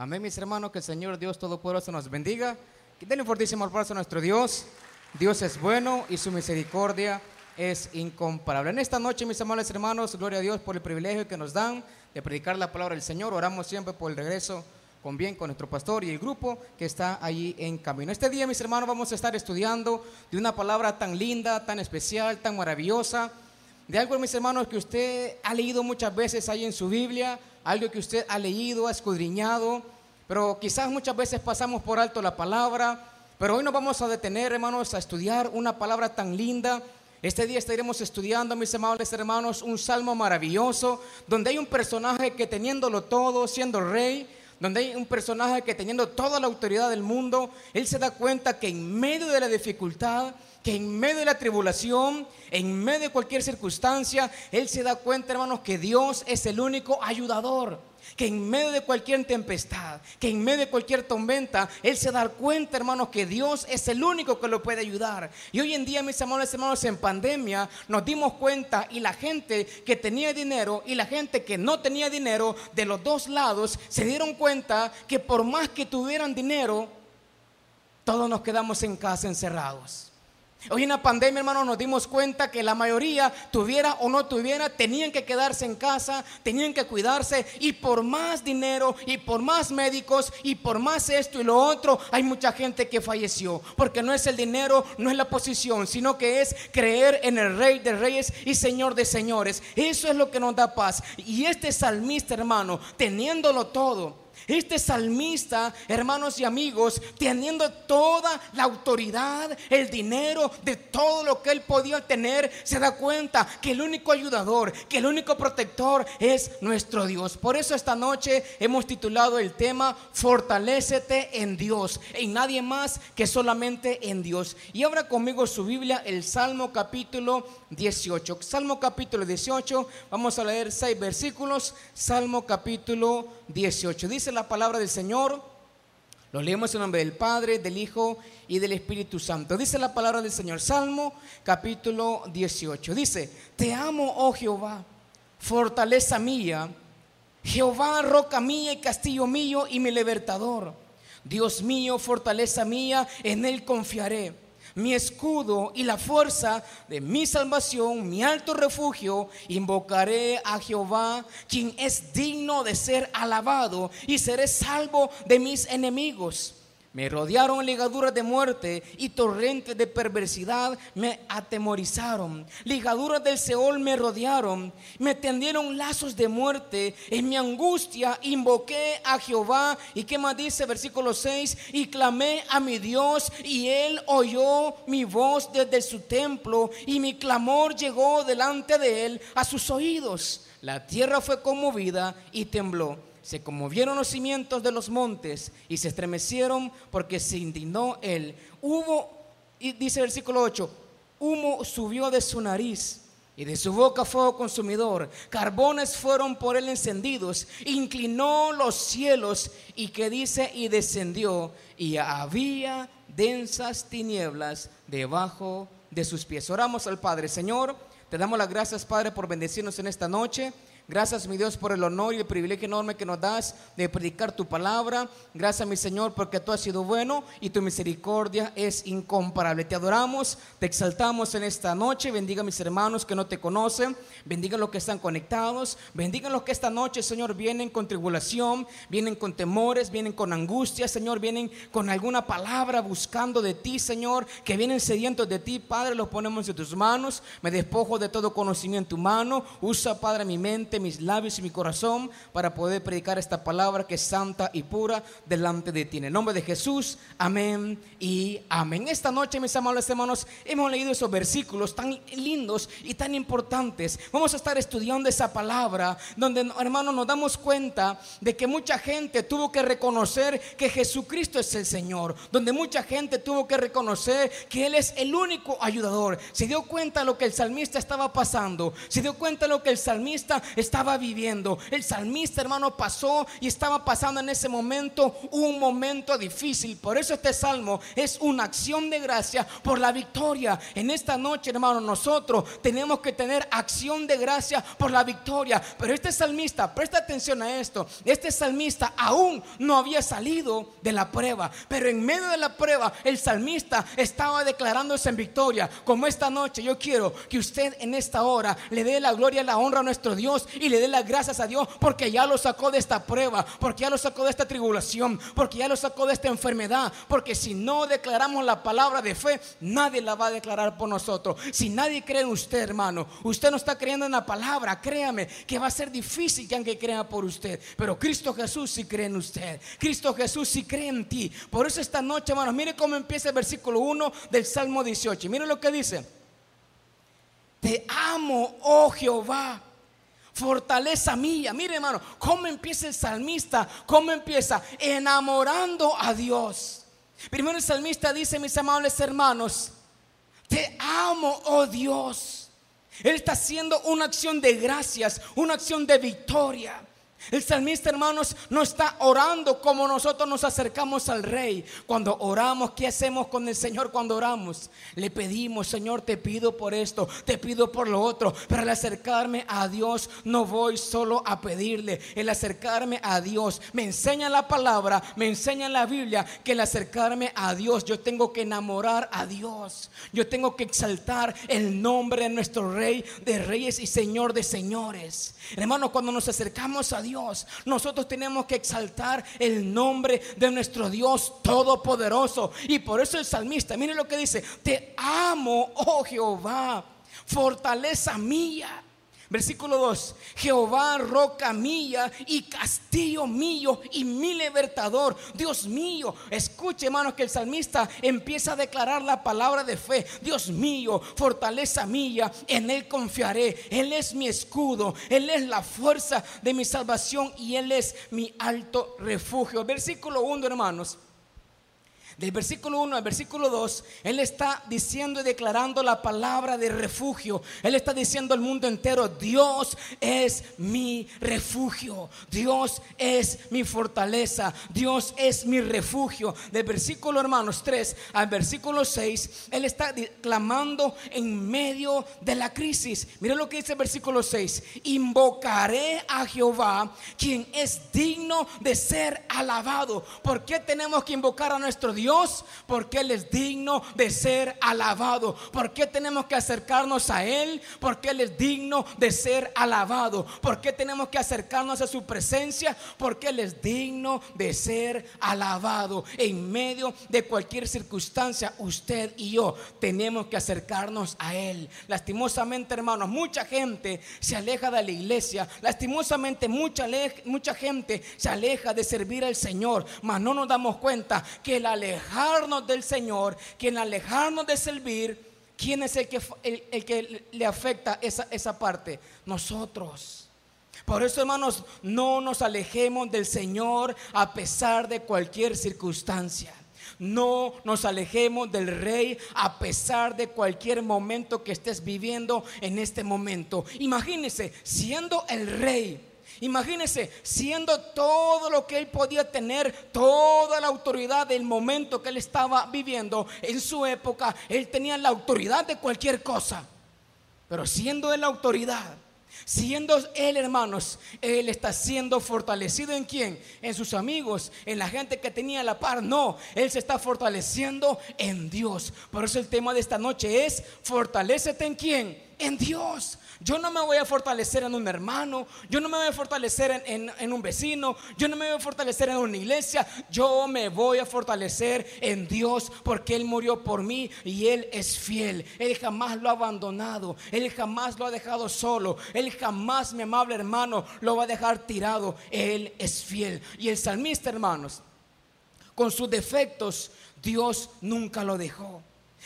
Amén, mis hermanos, que el Señor Dios Todopoderoso nos bendiga. Que denle un fortísimo aplauso a nuestro Dios. Dios es bueno y su misericordia es incomparable. En esta noche, mis amables hermanos, gloria a Dios por el privilegio que nos dan de predicar la palabra del Señor. Oramos siempre por el regreso con bien con nuestro pastor y el grupo que está allí en camino. Este día, mis hermanos, vamos a estar estudiando de una palabra tan linda, tan especial, tan maravillosa, de algo, mis hermanos, que usted ha leído muchas veces ahí en su Biblia, algo que usted ha leído, ha escudriñado, pero quizás muchas veces pasamos por alto la palabra, pero hoy nos vamos a detener, hermanos, a estudiar una palabra tan linda. Este día estaremos estudiando, mis amables hermanos, un salmo maravilloso, donde hay un personaje que teniéndolo todo, siendo rey, donde hay un personaje que teniendo toda la autoridad del mundo, él se da cuenta que en medio de la dificultad, que en medio de la tribulación, en medio de cualquier circunstancia, él se da cuenta, hermanos, que Dios es el único ayudador. Que en medio de cualquier tempestad, que en medio de cualquier tormenta, Él se da cuenta, hermanos, que Dios es el único que lo puede ayudar. Y hoy en día, mis amables hermanos, en pandemia nos dimos cuenta y la gente que tenía dinero y la gente que no tenía dinero de los dos lados se dieron cuenta que por más que tuvieran dinero, todos nos quedamos en casa encerrados. Hoy en la pandemia, hermano, nos dimos cuenta que la mayoría, tuviera o no tuviera, tenían que quedarse en casa, tenían que cuidarse y por más dinero y por más médicos y por más esto y lo otro, hay mucha gente que falleció. Porque no es el dinero, no es la posición, sino que es creer en el Rey de Reyes y Señor de Señores. Eso es lo que nos da paz. Y este salmista, hermano, teniéndolo todo, este salmista, hermanos y amigos, teniendo toda la autoridad, el dinero, de todo lo que él podía tener, se da cuenta que el único ayudador, que el único protector es nuestro Dios. Por eso esta noche hemos titulado el tema Fortalécete en Dios, en nadie más que solamente en Dios. Y abra conmigo su Biblia, el Salmo capítulo 18. Salmo capítulo 18, vamos a leer seis versículos. Salmo capítulo 18. Dice la palabra del Señor. Lo leemos en nombre del Padre, del Hijo y del Espíritu Santo. Dice la palabra del Señor. Salmo capítulo 18. Dice, te amo, oh Jehová, fortaleza mía. Jehová, roca mía y castillo mío y mi libertador. Dios mío, fortaleza mía, en él confiaré mi escudo y la fuerza de mi salvación, mi alto refugio, invocaré a Jehová, quien es digno de ser alabado, y seré salvo de mis enemigos. Me rodearon ligaduras de muerte y torrentes de perversidad me atemorizaron. Ligaduras del Seol me rodearon, me tendieron lazos de muerte. En mi angustia invoqué a Jehová. ¿Y qué más dice versículo 6? Y clamé a mi Dios y él oyó mi voz desde su templo y mi clamor llegó delante de él a sus oídos. La tierra fue conmovida y tembló se conmovieron los cimientos de los montes y se estremecieron porque se indignó él. Hubo, y dice el versículo 8, humo subió de su nariz y de su boca fuego consumidor. Carbones fueron por él encendidos. Inclinó los cielos y que dice y descendió y había densas tinieblas debajo de sus pies. Oramos al Padre, Señor. Te damos las gracias, Padre, por bendecirnos en esta noche. Gracias, mi Dios, por el honor y el privilegio enorme que nos das de predicar tu palabra. Gracias, mi Señor, porque tú has sido bueno y tu misericordia es incomparable. Te adoramos, te exaltamos en esta noche. Bendiga a mis hermanos que no te conocen. Bendiga a los que están conectados. Bendiga a los que esta noche, Señor, vienen con tribulación, vienen con temores, vienen con angustia, Señor, vienen con alguna palabra buscando de ti, Señor, que vienen sedientos de ti. Padre, los ponemos en tus manos. Me despojo de todo conocimiento humano. Usa, Padre, mi mente mis labios y mi corazón para poder predicar esta palabra que es santa y pura delante de ti. En el nombre de Jesús, amén y amén. Esta noche, mis amables hermanos, hemos leído esos versículos tan lindos y tan importantes. Vamos a estar estudiando esa palabra donde, hermanos, nos damos cuenta de que mucha gente tuvo que reconocer que Jesucristo es el Señor, donde mucha gente tuvo que reconocer que Él es el único ayudador. Se dio cuenta de lo que el salmista estaba pasando, se dio cuenta de lo que el salmista estaba estaba viviendo. El salmista, hermano, pasó y estaba pasando en ese momento un momento difícil. Por eso este salmo es una acción de gracia por la victoria. En esta noche, hermano, nosotros tenemos que tener acción de gracia por la victoria. Pero este salmista, presta atención a esto, este salmista aún no había salido de la prueba. Pero en medio de la prueba, el salmista estaba declarándose en victoria. Como esta noche, yo quiero que usted en esta hora le dé la gloria y la honra a nuestro Dios y le dé las gracias a Dios porque ya lo sacó de esta prueba, porque ya lo sacó de esta tribulación, porque ya lo sacó de esta enfermedad. Porque si no declaramos la palabra de fe, nadie la va a declarar por nosotros. Si nadie cree en usted, hermano, usted no está creyendo en la palabra, créame que va a ser difícil que alguien crea por usted. Pero Cristo Jesús sí cree en usted. Cristo Jesús sí cree en ti. Por eso esta noche, hermanos, mire cómo empieza el versículo 1 del Salmo 18. Mire lo que dice. Te amo, oh Jehová fortaleza mía. Mire, hermano, cómo empieza el salmista, cómo empieza enamorando a Dios. Primero el salmista dice, mis amables hermanos, te amo, oh Dios. Él está haciendo una acción de gracias, una acción de victoria. El salmista, hermanos, no está orando como nosotros nos acercamos al rey. Cuando oramos, ¿qué hacemos con el Señor cuando oramos? Le pedimos, Señor, te pido por esto, te pido por lo otro. Pero al acercarme a Dios, no voy solo a pedirle. El acercarme a Dios me enseña la palabra, me enseña la Biblia que el acercarme a Dios, yo tengo que enamorar a Dios. Yo tengo que exaltar el nombre de nuestro Rey de Reyes y Señor de Señores. Hermano, cuando nos acercamos a Dios, nosotros tenemos que exaltar el nombre de nuestro Dios todopoderoso. Y por eso el salmista, mire lo que dice, te amo, oh Jehová, fortaleza mía. Versículo 2, Jehová, roca mía y castillo mío y mi libertador. Dios mío, escuche hermanos que el salmista empieza a declarar la palabra de fe. Dios mío, fortaleza mía, en Él confiaré. Él es mi escudo, Él es la fuerza de mi salvación y Él es mi alto refugio. Versículo 1 hermanos. Del versículo 1 al versículo 2, Él está diciendo y declarando la palabra de refugio. Él está diciendo al mundo entero, Dios es mi refugio, Dios es mi fortaleza, Dios es mi refugio. Del versículo hermanos 3 al versículo 6, Él está clamando en medio de la crisis. Mira lo que dice el versículo 6, invocaré a Jehová, quien es digno de ser alabado. ¿Por qué tenemos que invocar a nuestro Dios? Dios porque Él es digno de ser alabado. ¿Por qué tenemos que acercarnos a Él? Porque Él es digno de ser alabado. ¿Por qué tenemos que acercarnos a su presencia? Porque Él es digno de ser alabado. En medio de cualquier circunstancia, usted y yo tenemos que acercarnos a Él. Lastimosamente, hermanos, mucha gente se aleja de la iglesia. Lastimosamente, mucha, mucha gente se aleja de servir al Señor. Mas no nos damos cuenta que el alejarnos alejarnos del Señor, quien alejarnos de servir, ¿quién es el que, el, que le afecta esa, esa parte? Nosotros. Por eso, hermanos, no nos alejemos del Señor a pesar de cualquier circunstancia. No nos alejemos del rey a pesar de cualquier momento que estés viviendo en este momento. Imagínese, siendo el rey, Imagínese, siendo todo lo que él podía tener, toda la autoridad del momento que él estaba viviendo en su época, él tenía la autoridad de cualquier cosa. Pero siendo él la autoridad, Siendo él, hermanos, él está siendo fortalecido en quién? En sus amigos, en la gente que tenía la par. No, él se está fortaleciendo en Dios. Por eso el tema de esta noche es, fortalecete en quién? En Dios. Yo no me voy a fortalecer en un hermano, yo no me voy a fortalecer en, un vecino, yo no me voy a fortalecer en una iglesia, yo me voy a fortalecer en Dios porque Él murió por mí y Él es fiel. Él jamás lo ha abandonado, Él jamás lo ha dejado solo, Él jamás, mi amable hermano, lo va a dejar tirado. Él es fiel. Y el salmista, hermanos, con sus defectos, Dios nunca lo dejó.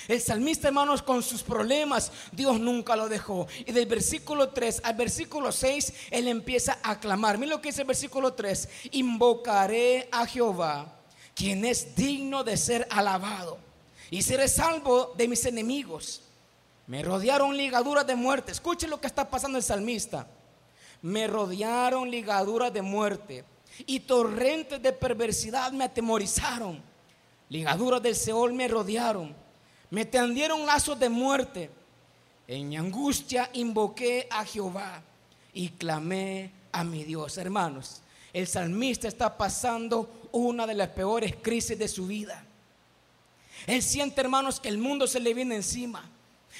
El salmista, hermanos, con sus problemas, Dios nunca lo dejó. Y del versículo 3 al versículo 6, él empieza a clamar. Mira lo que dice el versículo 3. Invocaré a Jehová, quien es digno de ser alabado. Y seré salvo de mis enemigos. Me rodearon ligaduras de muerte. Escuchen lo que está pasando el salmista. me rodearon ligaduras de muerte y torrentes de perversidad me atemorizaron. Ligaduras del Seol me rodearon, me tendieron lazos de muerte. En mi angustia invoqué a Jehová y clamé a mi Dios. Hermanos, el salmista está pasando una de las peores crisis de su vida. Él siente, hermanos, que el mundo se le viene encima.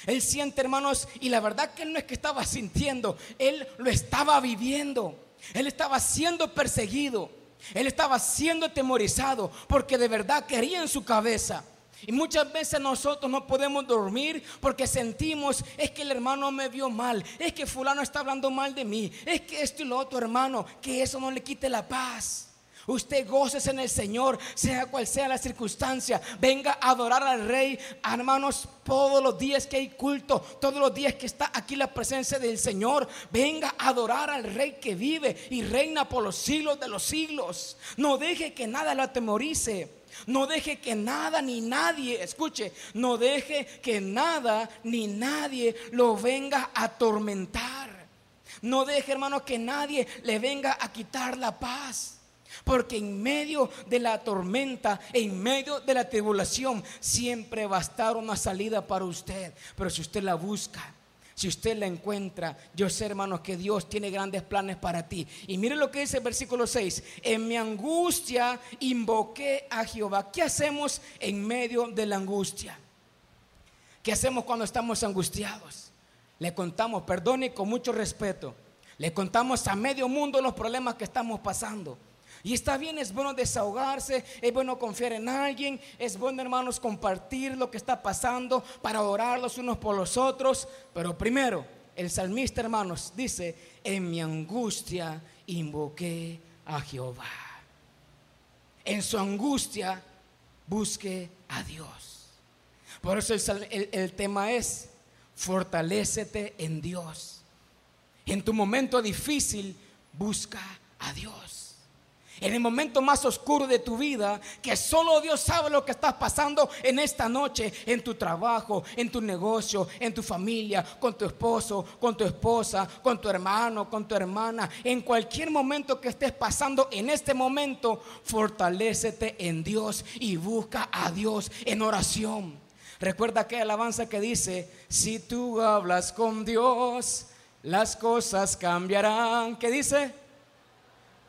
Él siente, hermanos, y la verdad que él no es que estaba sintiendo, él lo estaba viviendo. Él estaba siendo perseguido. Él estaba siendo atemorizado porque de verdad quería en su cabeza. Y muchas veces nosotros no podemos dormir porque sentimos, es que el hermano me vio mal, es que fulano está hablando mal de mí, es que esto y lo otro hermano, que eso no le quite la paz. Usted goces en el Señor, sea cual sea la circunstancia. Venga a adorar al Rey, hermanos, todos los días que hay culto, todos los días que está aquí la presencia del Señor. Venga a adorar al Rey que vive y reina por los siglos de los siglos. No deje que nada lo atemorice. No deje que nada ni nadie, escuche, no deje que nada ni nadie lo venga a atormentar. No deje, hermano, que nadie le venga a quitar la paz. Porque en medio de la tormenta, en medio de la tribulación, siempre va a estar una salida para usted. Pero si usted la busca, si usted la encuentra, yo sé, hermanos, que Dios tiene grandes planes para ti. Y mire lo que dice el versículo 6. En mi angustia invoqué a Jehová. ¿Qué hacemos en medio de la angustia? ¿Qué hacemos cuando estamos angustiados? Le contamos, perdone con mucho respeto, le contamos a medio mundo los problemas que estamos pasando. Y está bien, es bueno desahogarse, es bueno confiar en alguien, es bueno hermanos compartir lo que está pasando para orar los unos por los otros. Pero primero, el salmista hermanos dice, en mi angustia invoqué a Jehová. En su angustia busque a Dios. Por eso el, el tema es, fortalécete en Dios. En tu momento difícil, busca a Dios en el momento más oscuro de tu vida, que solo Dios sabe lo que estás pasando en esta noche, en tu trabajo, en tu negocio, en tu familia, con tu esposo, con tu esposa, con tu hermano, con tu hermana, en cualquier momento que estés pasando en este momento, fortalécete en Dios y busca a Dios en oración. Recuerda que alabanza que dice, si tú hablas con Dios, las cosas cambiarán. ¿Qué dice?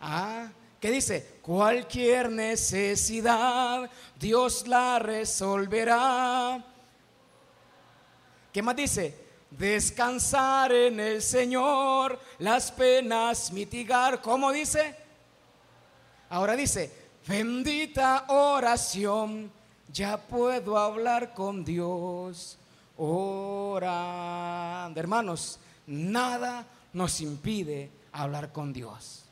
Ah, que dice, cualquier necesidad Dios la resolverá. ¿Qué más dice? Descansar en el Señor, las penas mitigar. ¿Cómo dice? Ahora dice, bendita oración, ya puedo hablar con Dios. Orando. Hermanos, nada nos impide hablar con Dios.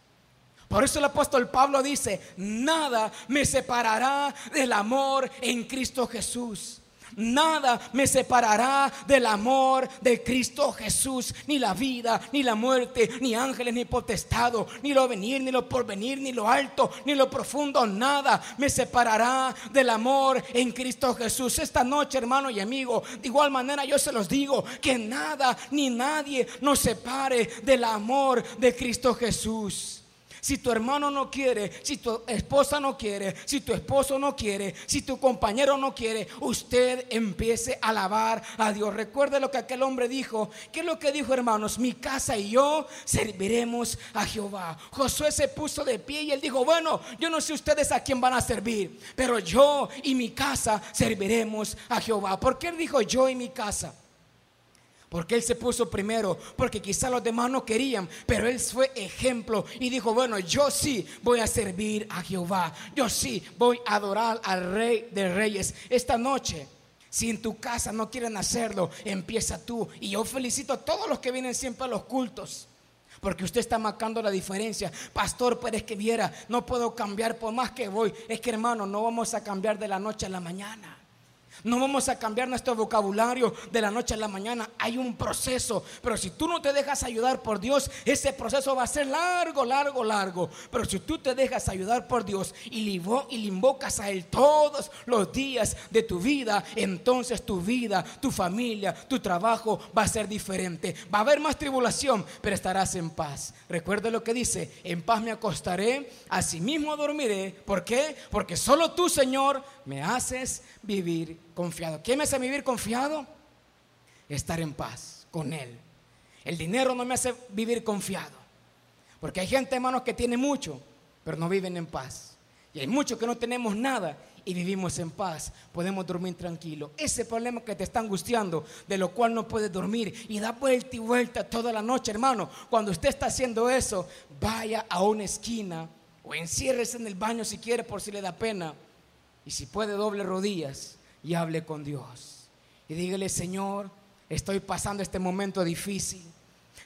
Por eso el apóstol Pablo dice, nada me separará del amor en Cristo Jesús. Nada me separará del amor de Cristo Jesús. Ni la vida, ni la muerte, ni ángeles, ni potestado, ni lo venir, ni lo porvenir, ni lo alto, ni lo profundo. Nada me separará del amor en Cristo Jesús. Esta noche, hermano y amigo, de igual manera yo se los digo, que nada ni nadie nos separe del amor de Cristo Jesús. Si tu hermano no quiere, si tu esposa no quiere, si tu esposo no quiere, si tu compañero no quiere, usted empiece a alabar a Dios. Recuerde lo que aquel hombre dijo. ¿Qué es lo que dijo, hermanos? Mi casa y yo serviremos a Jehová. Josué se puso de pie y él dijo, bueno, yo no sé ustedes a quién van a servir, pero yo y mi casa serviremos a Jehová. ¿Por qué él dijo yo y mi casa? Porque Él se puso primero, porque quizá los demás no querían, pero Él fue ejemplo y dijo, bueno, yo sí voy a servir a Jehová, yo sí voy a adorar al Rey de Reyes esta noche. Si en tu casa no quieren hacerlo, empieza tú. Y yo felicito a todos los que vienen siempre a los cultos. Porque usted está marcando la diferencia. Pastor, pero es que viera, no puedo cambiar por más que voy. Es que hermano, no vamos a cambiar de la noche a la mañana. No vamos a cambiar nuestro vocabulario de la noche a la mañana. Hay un proceso. Pero si tú no te dejas ayudar por Dios, ese proceso va a ser largo, largo, largo. Pero si tú te dejas ayudar por Dios y le invocas a Él todos los días de tu vida, entonces tu vida, tu familia, tu trabajo va a ser diferente. Va a haber más tribulación, pero estarás en paz. Recuerda lo que dice, en paz me acostaré, asimismo dormiré. ¿Por qué? Porque solo tú, Señor, me haces vivir confiado. ¿Quién me hace vivir confiado? Estar en paz con Él. El dinero no me hace vivir confiado. Porque hay gente, hermanos, que tiene mucho, pero no viven en paz. Y hay muchos que no tenemos nada y vivimos en paz. Podemos dormir tranquilo. Ese problema que te está angustiando, de lo cual no puedes dormir y da vuelta y vuelta toda la noche, hermano. Cuando usted está haciendo eso, vaya a una esquina o enciérrese en el baño si quiere por si le da pena. Y si puede, doble rodillas y hable con Dios. Y dígale, Señor, estoy pasando este momento difícil.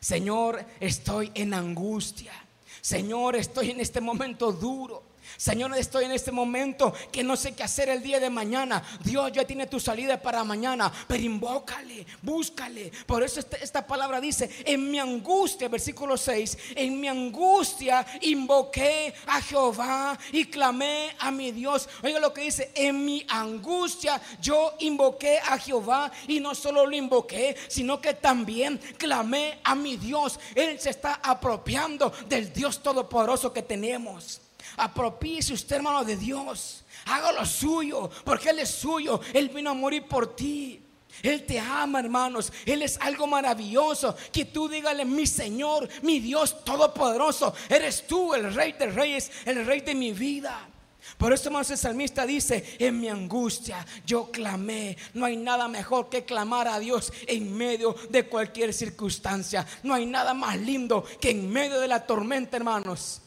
Señor, estoy en angustia. Señor, estoy en este momento duro. Señor, estoy en este momento que no sé qué hacer el día de mañana. Dios ya tiene tu salida para mañana, pero invócale, búscale. Por eso este, esta, palabra dice, en mi angustia, versículo 6, en mi angustia invoqué a Jehová y clamé a mi Dios. Oiga lo que dice, en mi angustia yo invoqué a Jehová y no solo lo invoqué, sino que también clamé a mi Dios. Él se está apropiando del Dios todopoderoso que tenemos. Apropíese usted, hermano, de Dios. Haga lo suyo, porque Él es suyo. Él vino a morir por ti. Él te ama, hermanos. Él es algo maravilloso. Que tú dígale, mi Señor, mi Dios todopoderoso. Eres tú el Rey de Reyes, el Rey de mi vida. Por eso, hermanos, el salmista dice: En mi angustia yo clamé. No hay nada mejor que clamar a Dios en medio de cualquier circunstancia. No hay nada más lindo que en medio de la tormenta, hermanos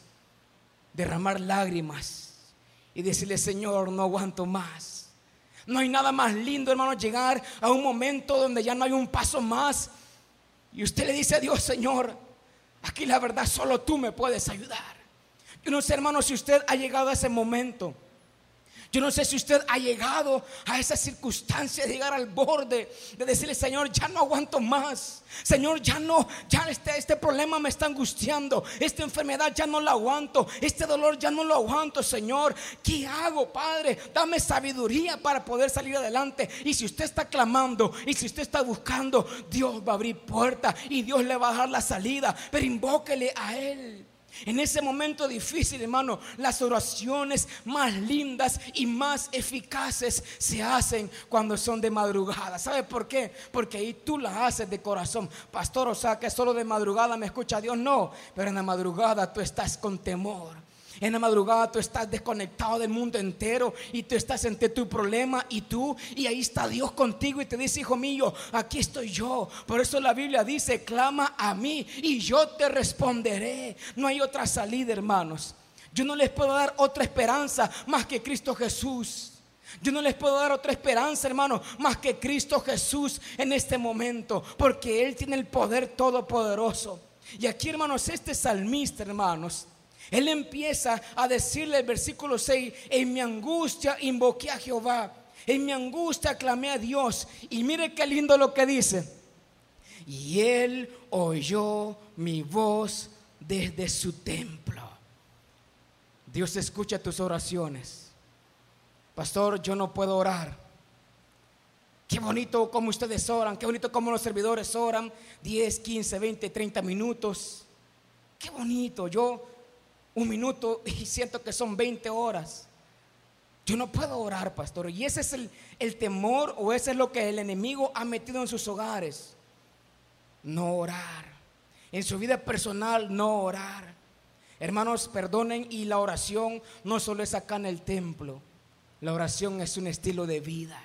derramar lágrimas y decirle, Señor, no aguanto más. No hay nada más lindo, hermano, llegar a un momento donde ya no hay un paso más. Y usted le dice a Dios, Señor, aquí la verdad solo tú me puedes ayudar. Yo no sé, hermano, si usted ha llegado a ese momento yo no sé si usted ha llegado a esa circunstancia de llegar al borde, de decirle, Señor, ya no aguanto más. Señor, ya no, ya este, este problema me está angustiando. Esta enfermedad ya no la aguanto. Este dolor ya no lo aguanto, Señor. ¿Qué hago, Padre? Dame sabiduría para poder salir adelante. Y si usted está clamando y si usted está buscando, Dios va a abrir puerta y Dios le va a dar la salida. Pero invóquele a Él. En ese momento difícil, hermano, las oraciones más lindas y más eficaces se hacen cuando son de madrugada. ¿Sabe por qué? Porque ahí tú las haces de corazón. Pastor, o sea que solo de madrugada me escucha Dios. No, pero en la madrugada tú estás con temor. En la madrugada tú estás desconectado del mundo entero y tú estás entre tu problema y tú. Y ahí está Dios contigo y te dice, hijo mío, aquí estoy yo. Por eso la Biblia dice, clama a mí y yo te responderé. No hay otra salida, hermanos. Yo no les puedo dar otra esperanza más que Cristo Jesús. Yo no les puedo dar otra esperanza, hermano, más que Cristo Jesús en este momento, porque Él tiene el poder todopoderoso. Y aquí, hermanos, este salmista, hermanos, él empieza a decirle el versículo 6, en mi angustia invoqué a Jehová, en mi angustia clamé a Dios. Y mire qué lindo lo que dice. Y él oyó mi voz desde su templo. Dios escucha tus oraciones. Pastor, yo no puedo orar. Qué bonito como ustedes oran, qué bonito como los servidores oran 10, 15, 20, 30 minutos. Qué bonito. Yo un minuto y siento que son 20 horas. Yo no puedo orar, pastor. Y ese es el, el, temor o ese es lo que el enemigo ha metido en sus hogares. No orar. En su vida personal, no orar. Hermanos, perdonen y la oración no solo es acá en el templo. La oración es un estilo de vida.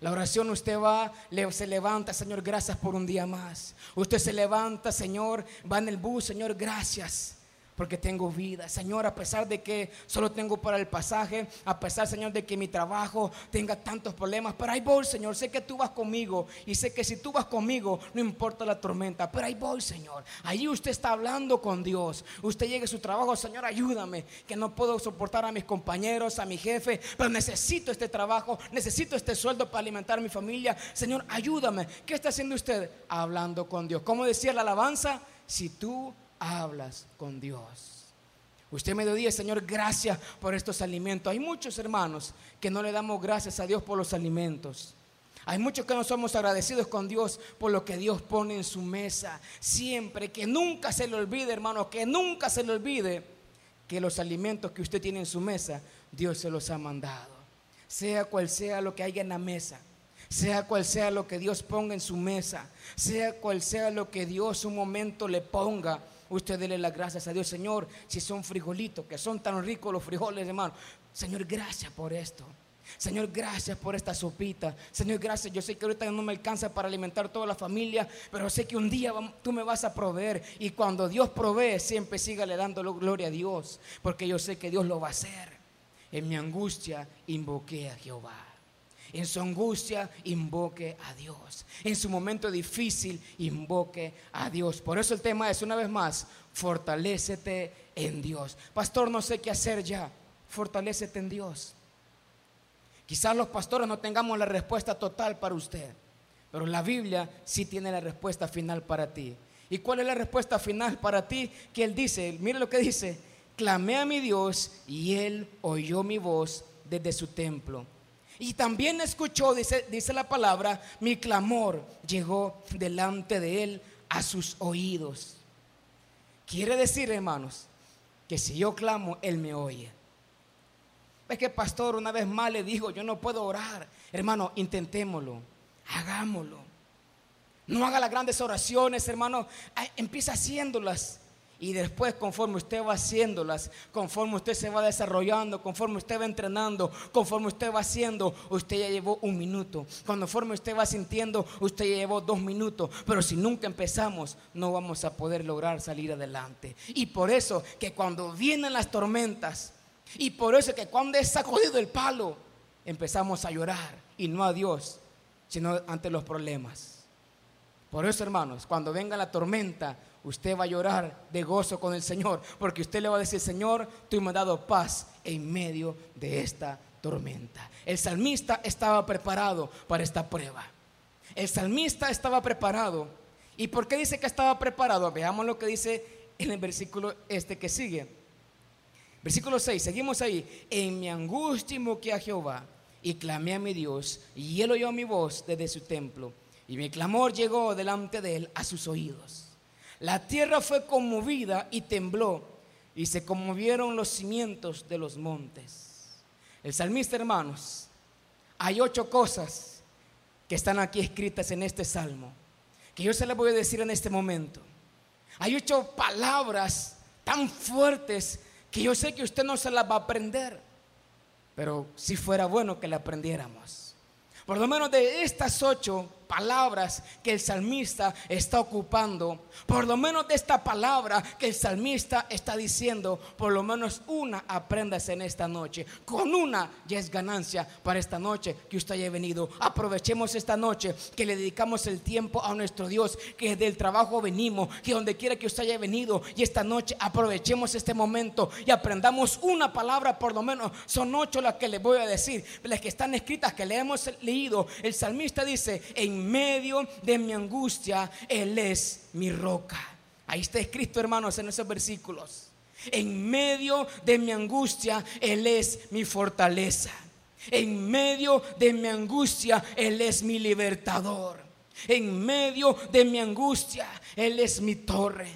La oración usted va, se levanta, Señor, gracias por un día más. Usted se levanta, Señor, va en el bus, Señor, gracias porque tengo vida. Señor, a pesar de que solo tengo para el pasaje, a pesar, Señor, de que mi trabajo tenga tantos problemas, pero ahí voy, Señor, sé que tú vas conmigo y sé que si tú vas conmigo, no importa la tormenta, pero ahí voy, Señor. Allí usted está hablando con Dios. Usted llega a su trabajo, Señor, ayúdame, que no puedo soportar a mis compañeros, a mi jefe, pero necesito este trabajo, necesito este sueldo para alimentar mi familia. Señor, ayúdame. ¿Qué está haciendo usted? Hablando con Dios. ¿Cómo decía la alabanza? Si tú hablas con Dios. Usted me dio Señor, gracias por estos alimentos. Hay muchos hermanos que no le damos gracias a Dios por los alimentos. Hay muchos que no somos agradecidos con Dios por lo que Dios pone en su mesa. Siempre, que nunca se le olvide, hermano, que nunca se le olvide que los alimentos que usted tiene en su mesa, Dios se los ha mandado. Sea cual sea lo que haya en la mesa, sea cual sea lo que Dios ponga en su mesa, sea cual sea lo que Dios un momento le ponga, usted dele las gracias a Dios, Señor, si son frijolitos, que son tan ricos los frijoles, hermano. Señor, gracias por esto. Señor, gracias por esta sopita. Señor, gracias. Yo sé que ahorita no me alcanza para alimentar toda la familia, pero sé que un día tú me vas a proveer. Y cuando Dios provee, siempre sígale dando gloria a Dios, porque yo sé que Dios lo va a hacer. En mi angustia invoqué a Jehová. En su angustia, invoque a Dios. En su momento difícil, invoque a Dios. Por eso el tema es, una vez más, fortalécete en Dios. Pastor, no sé qué hacer ya. Fortalécete en Dios. Quizás los pastores no tengamos la respuesta total para usted, pero la Biblia sí tiene la respuesta final para ti. ¿Y cuál es la respuesta final para ti? Que Él dice, mire lo que dice, clamé a mi Dios y Él oyó mi voz desde su templo y también escuchó, dice, dice la palabra, mi clamor llegó delante de él a sus oídos. Quiere decir, hermanos, que si yo clamo, él me oye. Es que pastor una vez más le dijo, yo no puedo orar. Hermano, intentémoslo, hagámoslo. No haga las grandes oraciones, hermano. Empieza haciéndolas. Y después, conforme usted va haciéndolas, conforme usted se va desarrollando, conforme usted va entrenando, conforme usted va haciendo, usted ya llevó un minuto. Conforme usted va sintiendo, usted ya llevó dos minutos. Pero si nunca empezamos, no vamos a poder lograr salir adelante. Y por eso que cuando vienen las tormentas, y por eso que cuando es sacudido el palo, empezamos a llorar. Y no a Dios, sino ante los problemas. Por eso, hermanos, cuando venga la tormenta, usted va a llorar de gozo con el Señor, porque usted le va a decir, Señor, tú me has dado paz en medio de esta tormenta. El salmista estaba preparado para esta prueba. El salmista estaba preparado. ¿Y por qué dice que estaba preparado? Veamos lo que dice en el versículo este que sigue. Versículo 6, seguimos ahí. En mi angustia invoqué a Jehová y clamé a mi Dios, y él oyó mi voz desde su templo, y mi clamor llegó delante de él a sus oídos. La tierra fue conmovida y tembló y se conmovieron los cimientos de los montes. El salmista, hermanos, hay ocho cosas que están aquí escritas en este salmo, que yo se las voy a decir en este momento. Hay ocho palabras tan fuertes que yo sé que usted no se las va a aprender, pero si fuera bueno que la aprendiéramos. Por lo menos de estas ocho palabras que el salmista está ocupando, por lo menos de esta palabra que el salmista está diciendo, por lo menos una aprendas en esta noche. Con una ya es ganancia para esta noche que usted haya venido. Aprovechemos esta noche que le dedicamos el tiempo a nuestro Dios, que del trabajo venimos, que donde quiera que usted haya venido y esta noche aprovechemos este momento y aprendamos una palabra por lo menos. Son ocho las que le voy a decir, las que están escritas, que le hemos leído. El salmista dice, en medio de mi angustia, Él es mi roca. Ahí está escrito, hermanos, en esos versículos. En medio de mi angustia, Él es mi fortaleza. En medio de mi angustia, Él es mi libertador. En medio de mi angustia, Él es mi torre.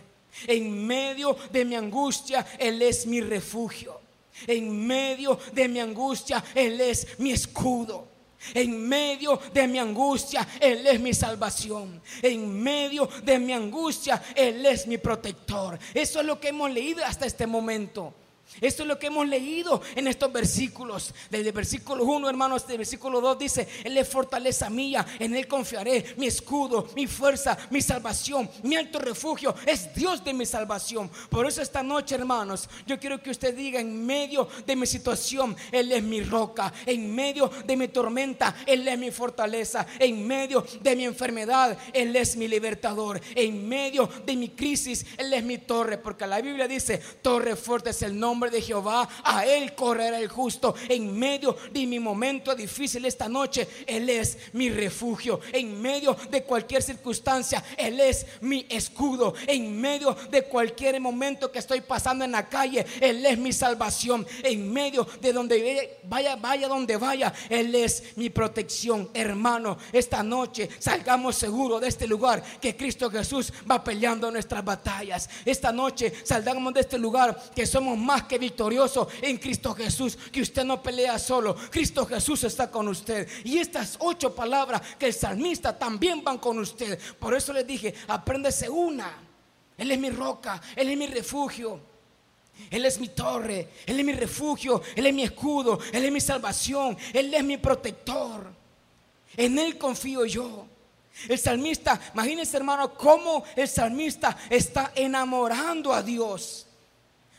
En medio de mi angustia, Él es mi refugio. En medio de mi angustia, Él es mi escudo. En medio de mi angustia, Él es mi salvación. En medio de mi angustia, Él es mi protector. Eso es lo que hemos leído hasta este momento. Esto es lo que hemos leído en estos versículos. Desde el versículo 1, hermanos, hasta el versículo 2 dice, Él es fortaleza mía, en Él confiaré, mi escudo, mi fuerza, mi salvación, mi alto refugio, es Dios de mi salvación. Por eso esta noche, hermanos, yo quiero que usted diga, en medio de mi situación, Él es mi roca, en medio de mi tormenta, Él es mi fortaleza, en medio de mi enfermedad, Él es mi libertador, en medio de mi crisis, Él es mi torre, porque la Biblia dice, torre fuerte es el nombre de Jehová, a Él correrá el justo. En medio de mi momento difícil esta noche, Él es mi refugio. En medio de cualquier circunstancia, Él es mi escudo. En medio de cualquier momento que estoy pasando en la calle, Él es mi salvación. En medio de donde vaya, vaya donde vaya, Él es mi protección. Hermano, esta noche salgamos seguros de este lugar que Cristo Jesús va peleando nuestras batallas. Esta noche salgamos de este lugar que somos más que victorioso en Cristo Jesús, que usted no pelea solo, Cristo Jesús está con usted. Y estas ocho palabras que el salmista también van con usted. Por eso les dije, apréndese una. Él es mi roca, Él es mi refugio. Él es mi torre, Él es mi refugio, Él es mi escudo, Él es mi salvación, Él es mi protector. En Él confío yo. El salmista, imagínense hermano, cómo el salmista está enamorando a Dios.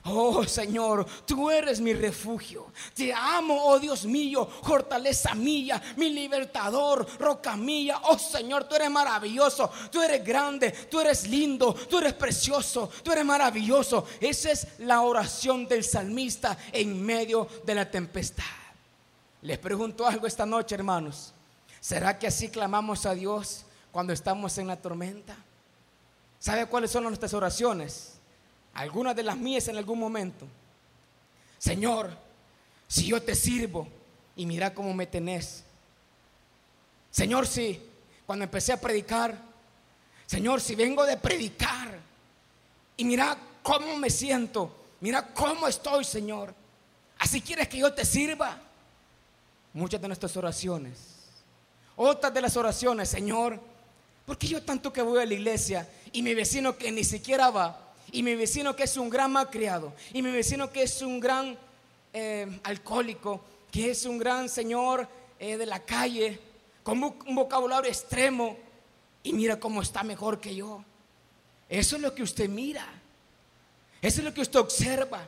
Oh Señor, tú eres mi refugio. Te amo, oh Dios mío, fortaleza mía, mi libertador, roca mía. Oh Señor, tú eres maravilloso, tú eres grande, tú eres lindo, tú eres precioso, tú eres maravilloso. Esa es la oración del salmista en medio de la tempestad. Les pregunto algo esta noche, hermanos. ¿Será que así clamamos a Dios cuando estamos en la tormenta? ¿Sabe cuáles son nuestras oraciones? Algunas de las mías en algún momento. Señor, si yo te sirvo y mira cómo me tenés. Señor, si cuando empecé a predicar, Señor, si vengo de predicar y mira cómo me siento, mira cómo estoy, Señor. Así quieres que yo te sirva. Muchas de nuestras oraciones, otras de las oraciones, Señor, porque yo tanto que voy a la iglesia y mi vecino que ni siquiera va, y mi vecino que es un gran malcriado, y mi vecino que es un gran eh, alcohólico, que es un gran señor eh, de la calle, con un vocabulario extremo, y mira cómo está mejor que yo. Eso es lo que usted mira, eso es lo que usted observa.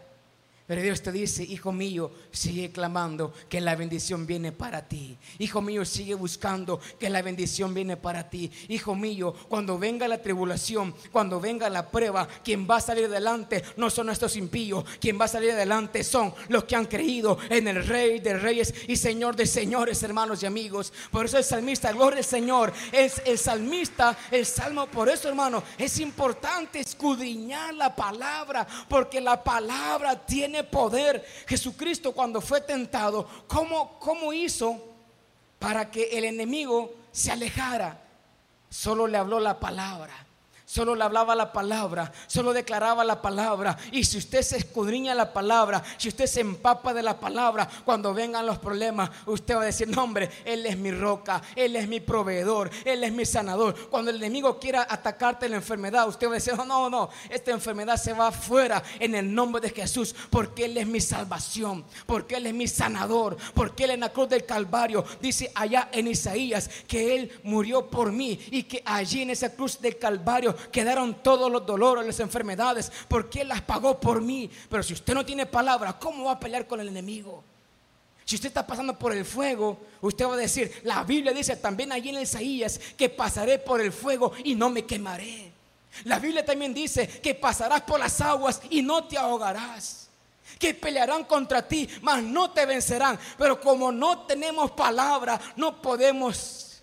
Pero Dios te dice, hijo mío, sigue clamando que la bendición viene para ti. Hijo mío, sigue buscando que la bendición viene para ti. Hijo mío, cuando venga la tribulación, cuando venga la prueba, quien va a salir adelante no son nuestros impíos. Quien va a salir adelante son los que han creído en el Rey de Reyes y Señor de Señores, hermanos y amigos. Por eso el salmista, gloria al Señor, es el salmista, el salmo. Por eso, hermano, es importante escudriñar la palabra, porque la palabra tiene poder. Jesucristo cuando fue tentado, ¿cómo, cómo hizo para que el enemigo se alejara? Solo le habló la palabra solo le hablaba la palabra, solo declaraba la palabra. Y si usted se escudriña la palabra, si usted se empapa de la palabra, cuando vengan los problemas, usted va a decir, no hombre, Él es mi roca, Él es mi proveedor, Él es mi sanador. Cuando el enemigo quiera atacarte la enfermedad, usted va a decir, no, no, no, esta enfermedad se va afuera en el nombre de Jesús, porque Él es mi salvación, porque Él es mi sanador, porque Él en la cruz del Calvario dice allá en Isaías que Él murió por mí y que allí en esa cruz del Calvario quedaron todos los dolores, las enfermedades, porque Él las pagó por mí. Pero si usted no tiene palabra, ¿cómo va a pelear con el enemigo? Si usted está pasando por el fuego, usted va a decir, la Biblia dice también allí en Isaías que pasaré por el fuego y no me quemaré. La Biblia también dice que pasarás por las aguas y no te ahogarás. Que pelearán contra ti, mas no te vencerán. Pero como no tenemos palabra, no podemos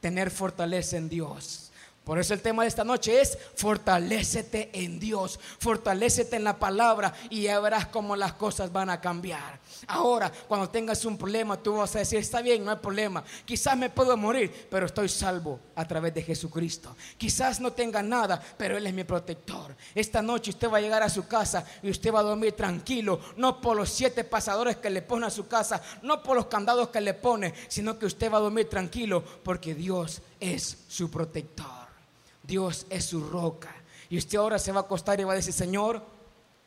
tener fortaleza en Dios. Por eso el tema de esta noche es fortalécete en Dios, fortalécete en la palabra y ya verás cómo las cosas van a cambiar. Ahora, cuando tengas un problema, tú vas a decir, está bien, no hay problema. Quizás me puedo morir, pero estoy salvo a través de Jesucristo. Quizás no tenga nada, pero Él es mi protector. Esta noche usted va a llegar a su casa y usted va a dormir tranquilo, no por los siete pasadores que le pone a su casa, no por los candados que le pone, sino que usted va a dormir tranquilo porque Dios es su protector. Dios es su roca. Y usted ahora se va a acostar y va a decir, Señor,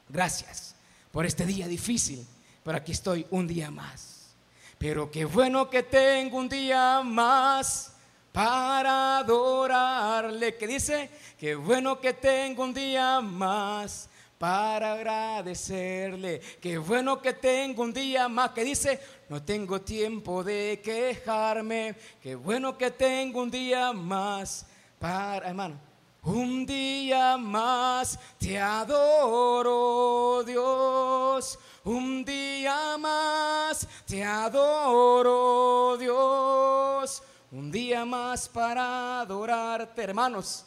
gracias, por este día difícil, pero aquí estoy un día más. Pero qué bueno que tengo un día más para adorarle. Que dice, qué bueno que tengo un día más para agradecerle. Qué bueno que tengo un día más que dice, no tengo tiempo de quejarme. Qué bueno que tengo un día más para, hermano. Un día más te adoro, Dios. Un día más te adoro, Dios. Un día más para adorarte, hermanos.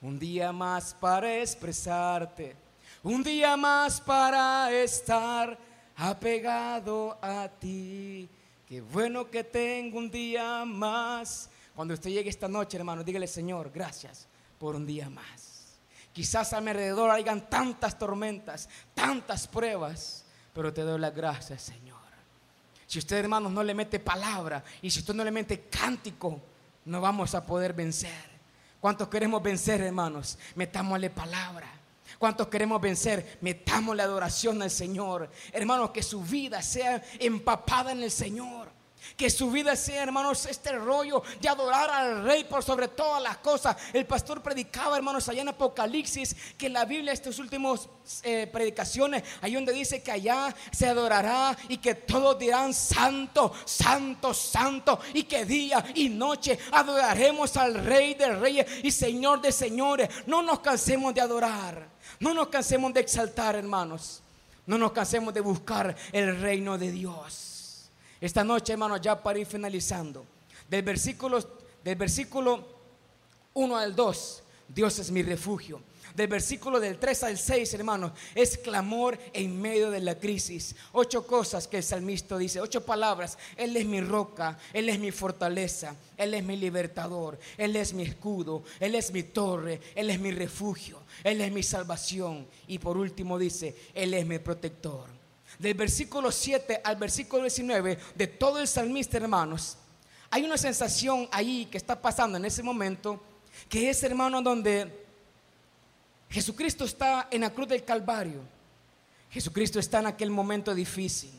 Un día más para expresarte un día más para estar apegado a ti. Qué bueno que tengo un día más. Cuando usted llegue esta noche, hermano, dígale, Señor, gracias por un día más. Quizás a mi alrededor hayan tantas tormentas, tantas pruebas, pero te doy las gracias, Señor. Si usted, hermanos, no le mete palabra y si usted no le mete cántico, no vamos a poder vencer. ¿Cuántos queremos vencer, hermanos? Metámosle palabra. ¿Cuántos queremos vencer? Metamos la adoración al Señor. Hermanos, que su vida sea empapada en el Señor. Que su vida sea, hermanos, este rollo de adorar al Rey por sobre todas las cosas. El pastor predicaba, hermanos, allá en Apocalipsis, que la Biblia, estas últimas eh, predicaciones, ahí donde dice que allá se adorará y que todos dirán santo, santo, santo, y que día y noche adoraremos al Rey de Reyes y Señor de Señores. No nos cansemos de adorar. No nos cansemos de exaltar, hermanos. No nos cansemos de buscar el reino de Dios. Esta noche, hermanos, ya para ir finalizando, del versículo, del versículo 1 al 2, Dios es mi refugio del versículo del 3 al 6, hermanos, es clamor en medio de la crisis. Ocho cosas que el salmista dice, ocho palabras. Él es mi roca, Él es mi fortaleza, Él es mi libertador, Él es mi escudo, Él es mi torre, Él es mi refugio, Él es mi salvación. Y por último dice, Él es mi protector. Del versículo 7 al versículo 19 de todo el salmista, hermanos, hay una sensación ahí que está pasando en ese momento, que es, hermano, donde Jesucristo está en la cruz del Calvario. Jesucristo está en aquel momento difícil.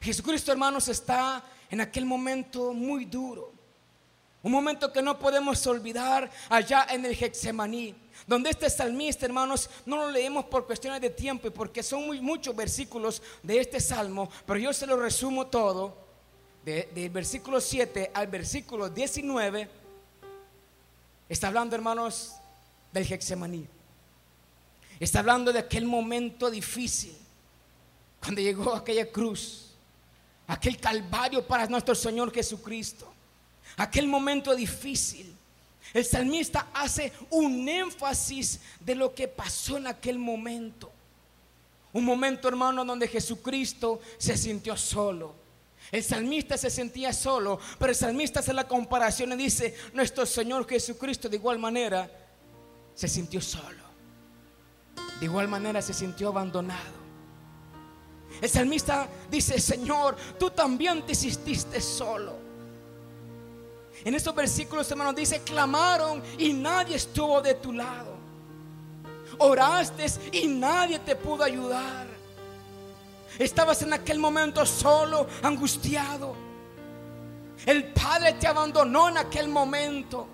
Jesucristo, hermanos, está en aquel momento muy duro. Un momento que no podemos olvidar allá en el Getsemaní, donde este salmista, hermanos, no lo leemos por cuestiones de tiempo y porque son muy, muchos versículos de este salmo, pero yo se lo resumo todo, del versículo 7 al versículo 19, está hablando, hermanos, del Getsemaní. Está hablando de aquel momento difícil, cuando llegó aquella cruz, aquel calvario para nuestro Señor Jesucristo, aquel momento difícil. El salmista hace un énfasis de lo que pasó en aquel momento. Un momento, hermano, donde Jesucristo se sintió solo. El salmista se sentía solo, pero el salmista hace la comparación y dice, nuestro Señor Jesucristo de igual manera se sintió solo de igual manera se sintió abandonado. El salmista dice, Señor, tú también te hiciste solo. En estos versículos, hermanos, dice, clamaron y nadie estuvo de tu lado. Oraste y nadie te pudo ayudar. Estabas en aquel momento solo, angustiado. El Padre te abandonó en aquel momento.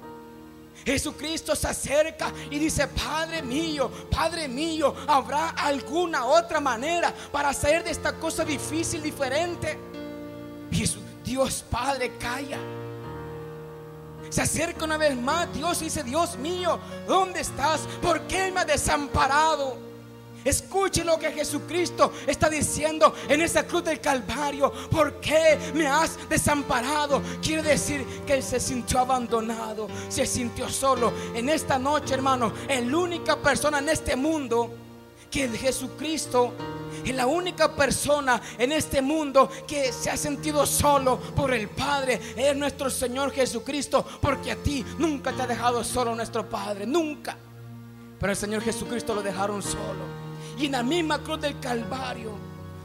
Jesucristo se acerca y dice, Padre mío, Padre mío, ¿habrá alguna otra manera para hacer de esta cosa difícil, diferente? Jesús, Dios Padre, calla. Se acerca una vez más, Dios dice, Dios mío, ¿dónde estás? ¿Por qué me has desamparado? Escuche lo que Jesucristo está diciendo en esa cruz del Calvario. ¿Por qué me has desamparado? Quiere decir que Él se sintió abandonado, se sintió solo. En esta noche, hermano, la única persona en este mundo que Jesucristo es la única persona en este mundo que se ha sentido solo por el Padre. Es nuestro Señor Jesucristo. Porque a ti nunca te ha dejado solo nuestro Padre. Nunca. Pero el Señor Jesucristo lo dejaron solo. Y en la misma cruz del Calvario,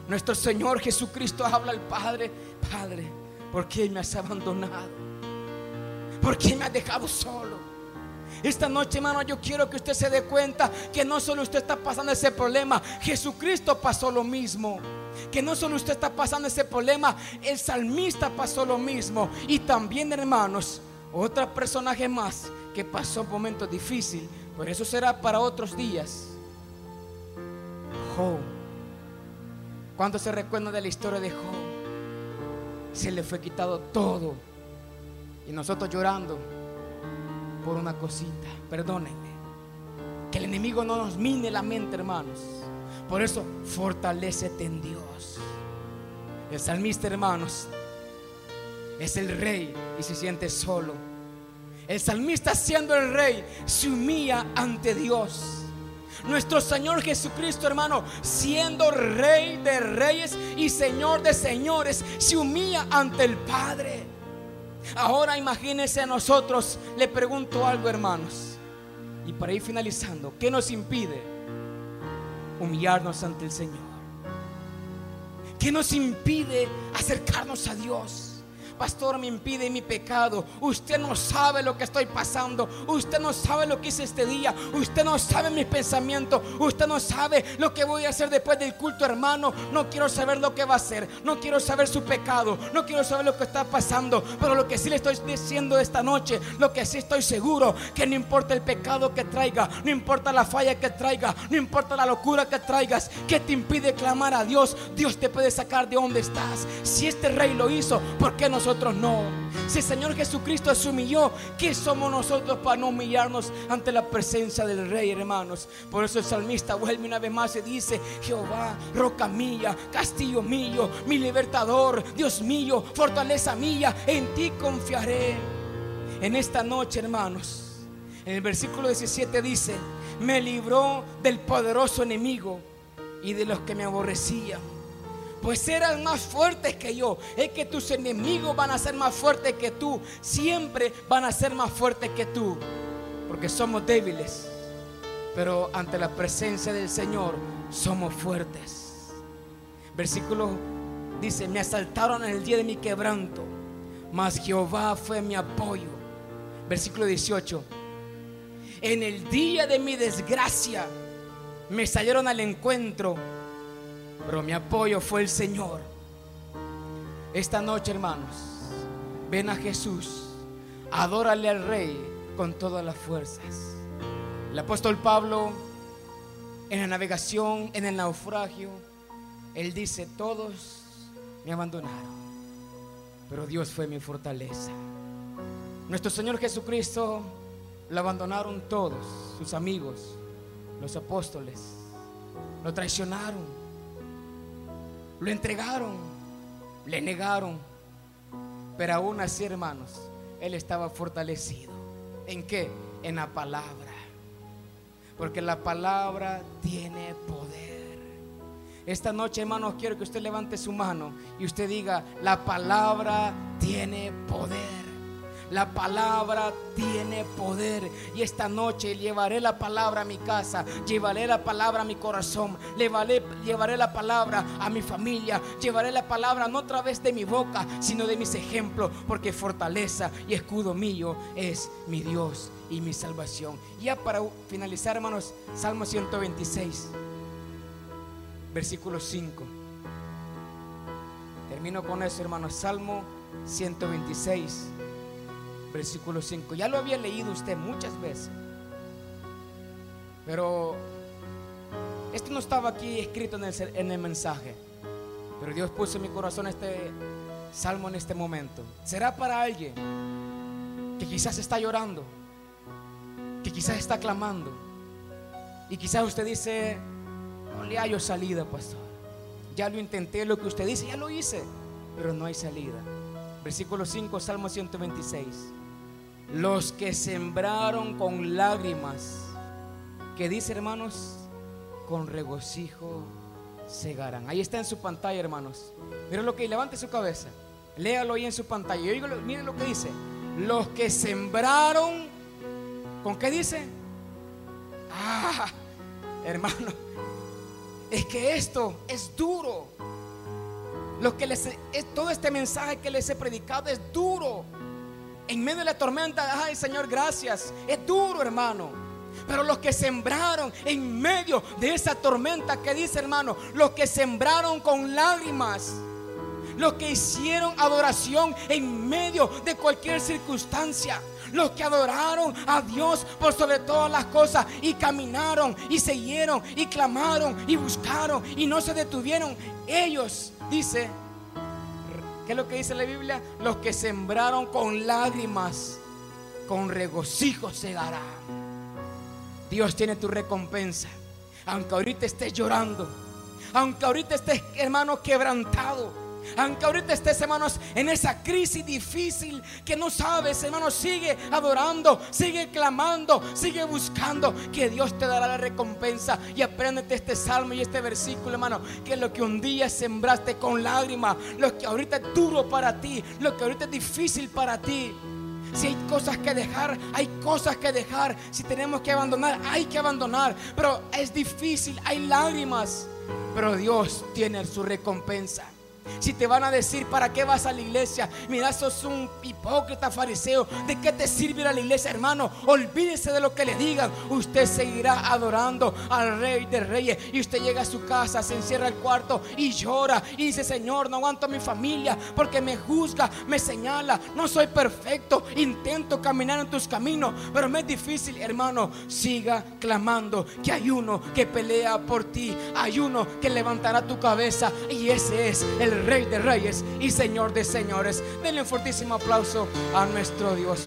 nuestro Señor Jesucristo habla al Padre, Padre, ¿por qué me has abandonado? ¿Por qué me has dejado solo? Esta noche, hermano, yo quiero que usted se dé cuenta que no solo usted está pasando ese problema, Jesucristo pasó lo mismo. Que no solo usted está pasando ese problema, el salmista pasó lo mismo. Y también, hermanos, otro personaje más que pasó un momento difícil, pero eso será para otros días. Job. Cuando se recuerda de la historia de Job? Se le fue quitado todo. Y nosotros llorando por una cosita. Perdónenme. Que el enemigo no nos mine la mente, hermanos. Por eso, fortalecete en Dios. El salmista, hermanos, es el rey y se siente solo. El salmista siendo el rey se humilla ante Dios. Nuestro Señor Jesucristo, hermano, siendo rey de reyes y señor de señores, se humilla ante el Padre. Ahora imagínense a nosotros, le pregunto algo, hermanos. Y para ir finalizando, ¿qué nos impide humillarnos ante el Señor? ¿Qué nos impide acercarnos a Dios? Pastor, me impide mi pecado. Usted no sabe lo que estoy pasando. Usted no sabe lo que hice este día. Usted no sabe mis pensamientos. Usted no sabe lo que voy a hacer después del culto, hermano. No quiero saber lo que va a hacer. No quiero saber su pecado. No quiero saber lo que está pasando. Pero lo que sí le estoy diciendo esta noche, lo que sí estoy seguro, que no importa el pecado que traiga, no importa la falla que traiga, no importa la locura que traigas, que te impide clamar a Dios, Dios te puede sacar de donde estás. Si este rey lo hizo, ¿por qué no? Nosotros no. Si el Señor Jesucristo se humilló, ¿qué somos nosotros para no humillarnos ante la presencia del Rey, hermanos? Por eso el salmista vuelve una vez más y dice, Jehová, roca mía, castillo mío, mi libertador, Dios mío, fortaleza mía, en ti confiaré. En esta noche, hermanos, en el versículo 17 dice, me libró del poderoso enemigo y de los que me aborrecían pues eran más fuertes que yo. Es que tus enemigos van a ser más fuertes que tú. Siempre van a ser más fuertes que tú. Porque somos débiles. Pero ante la presencia del Señor somos fuertes. Versículo dice, me asaltaron en el día de mi quebranto, mas Jehová fue mi apoyo. Versículo 18, en el día de mi desgracia me salieron al encuentro pero mi apoyo fue el Señor. Esta noche, hermanos, ven a Jesús, adórale al Rey con todas las fuerzas. El apóstol Pablo, en la navegación, en el naufragio, él dice, todos me abandonaron, pero Dios fue mi fortaleza. Nuestro Señor Jesucristo lo abandonaron todos, sus amigos, los apóstoles, lo traicionaron lo entregaron, le negaron. Pero aún así, hermanos, él estaba fortalecido. ¿En qué? En la palabra. Porque la palabra tiene poder. Esta noche, hermanos, quiero que usted levante su mano y usted diga, la palabra tiene poder. La palabra tiene poder. Y esta noche llevaré la palabra a mi casa, llevaré la palabra a mi corazón, llevaré, llevaré la palabra a mi familia, llevaré la palabra no a través de mi boca, sino de mis ejemplos, porque fortaleza y escudo mío es mi Dios y mi salvación. Ya para finalizar, hermanos, Salmo 126, versículo 5. Termino con eso, hermanos. Salmo 126 versículo 5. Ya lo había leído usted muchas veces. Pero esto no estaba aquí escrito en el, en el mensaje. Pero Dios puso en mi corazón este salmo en este momento. Será para alguien que quizás está llorando, que quizás está clamando. Y quizás usted dice, no le hallo salida, pastor. Ya lo intenté, lo que usted dice, ya lo hice, pero no hay salida. Versículo 5, Salmo 126. Los que sembraron con lágrimas, que dice hermanos, con regocijo segarán. Ahí está en su pantalla, hermanos. Miren lo que levante su cabeza. Léalo ahí en su pantalla. miren lo que dice. Los que sembraron, ¿con qué dice? Ah, hermano, es que esto es duro. Lo que les, todo este mensaje que les he predicado es duro. En medio de la tormenta, ay Señor, gracias. Es duro, hermano. Pero los que sembraron en medio de esa tormenta que dice, hermano, los que sembraron con lágrimas, los que hicieron adoración en medio de cualquier circunstancia, los que adoraron a Dios por sobre todas las cosas y caminaron y siguieron y clamaron y buscaron y no se detuvieron, ellos, dice, ¿Qué es lo que dice la Biblia? Los que sembraron con lágrimas, con regocijo segarán. Dios tiene tu recompensa. Aunque ahorita estés llorando, aunque ahorita estés, hermano, quebrantado aunque ahorita estés, hermanos, en esa crisis difícil que no sabes, hermanos, sigue adorando, sigue clamando, sigue buscando que Dios te dará la recompensa. Y apréndete este salmo y este versículo, hermano, que lo que un día sembraste con lágrimas, lo que ahorita es duro para ti, lo que ahorita es difícil para ti. Si hay cosas que dejar, hay cosas que dejar. Si tenemos que abandonar, hay que abandonar. Pero es difícil, hay lágrimas. Pero Dios tiene su recompensa. Si te van a decir, ¿para qué vas a la iglesia? Mira, sos un hipócrita fariseo. ¿De qué te sirve ir a la iglesia, hermano? Olvídese de lo que le digan. Usted seguirá adorando al Rey de Reyes. Y usted llega a su casa, se encierra el cuarto y llora. Y dice, Señor, no aguanto a mi familia porque me juzga, me señala. No soy perfecto. Intento caminar en tus caminos, pero me es difícil, hermano. Siga clamando que hay uno que pelea por ti. Hay uno que levantará tu cabeza. Y ese es Rey de Reyes y Señor de Señores. Denle un fortísimo aplauso a nuestro Dios.